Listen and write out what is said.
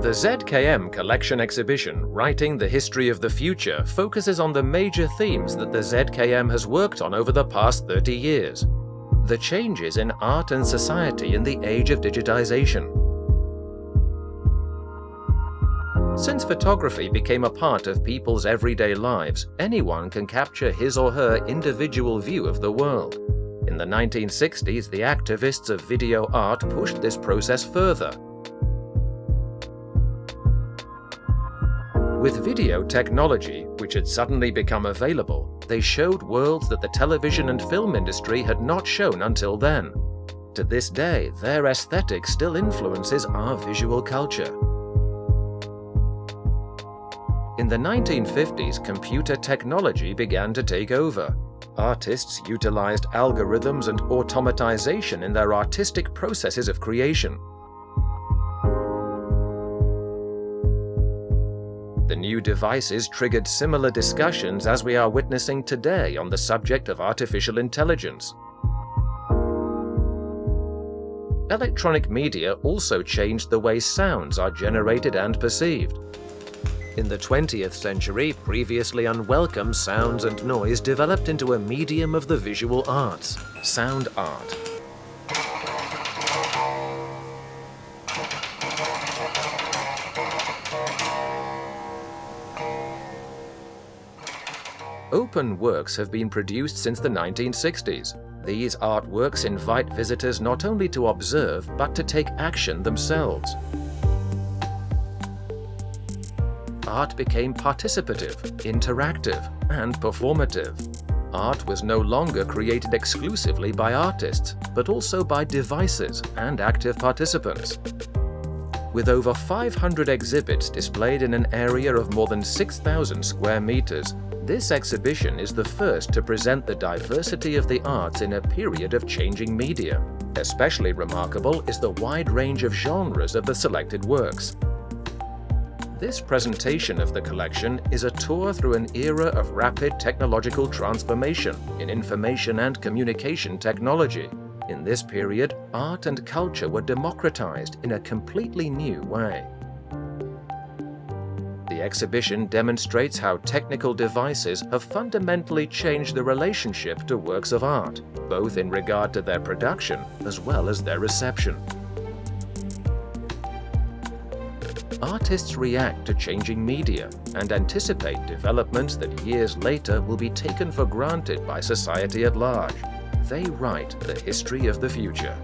The ZKM Collection exhibition, Writing the History of the Future, focuses on the major themes that the ZKM has worked on over the past 30 years. The changes in art and society in the age of digitization, Since photography became a part of people's everyday lives, anyone can capture his or her individual view of the world. In the 1960s, the activists of video art pushed this process further With video technology, which had suddenly become available, they showed worlds that the television and film industry had not shown until then. To this day, their aesthetic still influences our visual culture. In the 1950s, computer technology began to take over. Artists utilized algorithms and automatization in their artistic processes of creation. The new devices triggered similar discussions as we are witnessing today on the subject of artificial intelligence. Electronic media also changed the way sounds are generated and perceived. In the 20th century, previously unwelcome sounds and noise developed into a medium of the visual arts, sound art. Open works have been produced since the 1960s. These artworks invite visitors not only to observe, but to take action themselves. Art became participative, interactive, and performative. Art was no longer created exclusively by artists, but also by devices and active participants. With over 500 exhibits displayed in an area of more than 6,000 square meters, this exhibition is the first to present the diversity of the arts in a period of changing media. Especially remarkable is the wide range of genres of the selected works. This presentation of the collection is a tour through an era of rapid technological transformation in information and communication technology. In this period, art and culture were democratized in a completely new way. The exhibition demonstrates how technical devices have fundamentally changed the relationship to works of art, both in regard to their production as well as their reception. Artists react to changing media and anticipate developments that years later will be taken for granted by society at large. They write the history of the future.